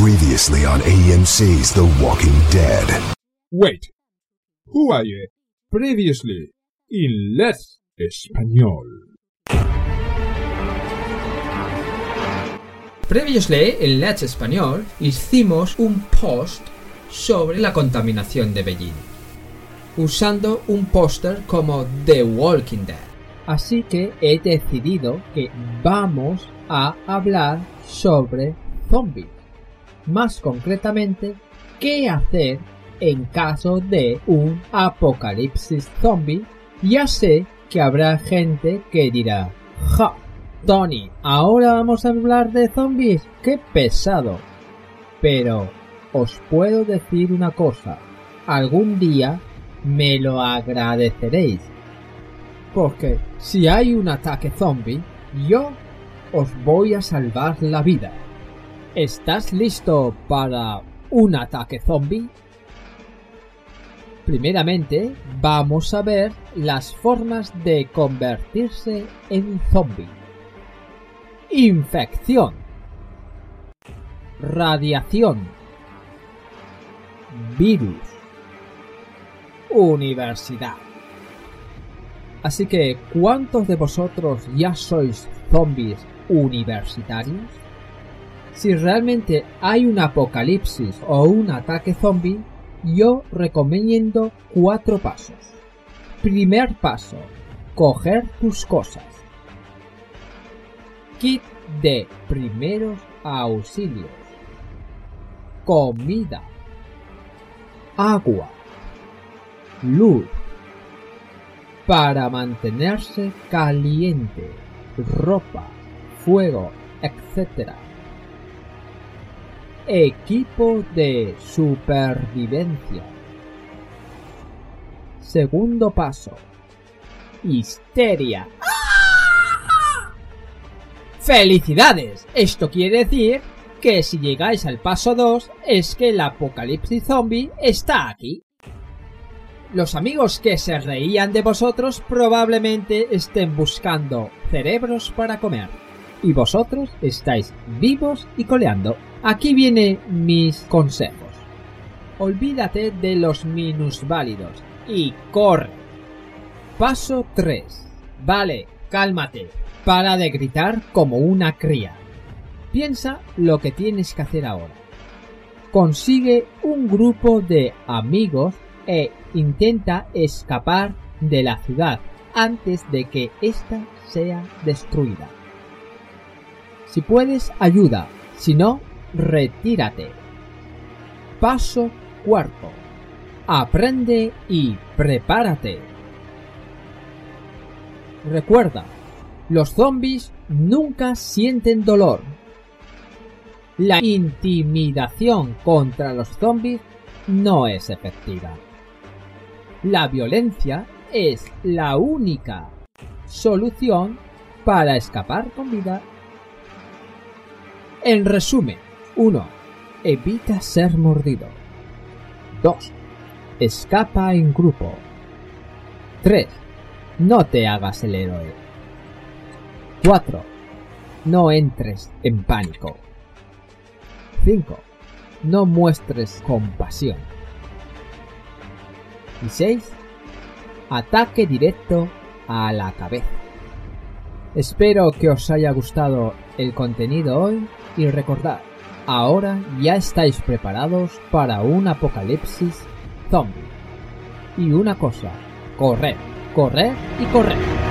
Previously on AMC's The Walking Dead. Wait. Who are you? Previously in Let's Español. Previously en Let's Español hicimos un post sobre la contaminación de Beijing, usando un póster como The Walking Dead. Así que he decidido que vamos a hablar sobre zombies. Más concretamente, qué hacer en caso de un apocalipsis zombie. Ya sé que habrá gente que dirá, ja, Tony, ahora vamos a hablar de zombies, qué pesado. Pero os puedo decir una cosa, algún día me lo agradeceréis. Porque si hay un ataque zombie, yo os voy a salvar la vida. ¿Estás listo para un ataque zombie? Primeramente, vamos a ver las formas de convertirse en zombie. Infección. Radiación. Virus. Universidad. Así que, ¿cuántos de vosotros ya sois zombies universitarios? Si realmente hay un apocalipsis o un ataque zombie, yo recomiendo cuatro pasos. Primer paso, coger tus cosas. Kit de primeros auxilios. Comida. Agua. Luz. Para mantenerse caliente. Ropa. Fuego, etc. Equipo de supervivencia. Segundo paso. Histeria. ¡Felicidades! Esto quiere decir que si llegáis al paso 2 es que el apocalipsis zombie está aquí. Los amigos que se reían de vosotros probablemente estén buscando cerebros para comer. Y vosotros estáis vivos y coleando. Aquí vienen mis consejos. Olvídate de los minusválidos y corre. Paso 3. Vale, cálmate. Para de gritar como una cría. Piensa lo que tienes que hacer ahora. Consigue un grupo de amigos e intenta escapar de la ciudad antes de que ésta sea destruida. Si puedes, ayuda. Si no, retírate. Paso cuarto. Aprende y prepárate. Recuerda, los zombies nunca sienten dolor. La intimidación contra los zombies no es efectiva. La violencia es la única solución para escapar con vida. En resumen, 1. Evita ser mordido. 2. Escapa en grupo. 3. No te hagas el héroe. 4. No entres en pánico. 5. No muestres compasión. Y 6. Ataque directo a la cabeza. Espero que os haya gustado el contenido hoy y recordad, ahora ya estáis preparados para un apocalipsis zombie. Y una cosa, correr, correr y correr.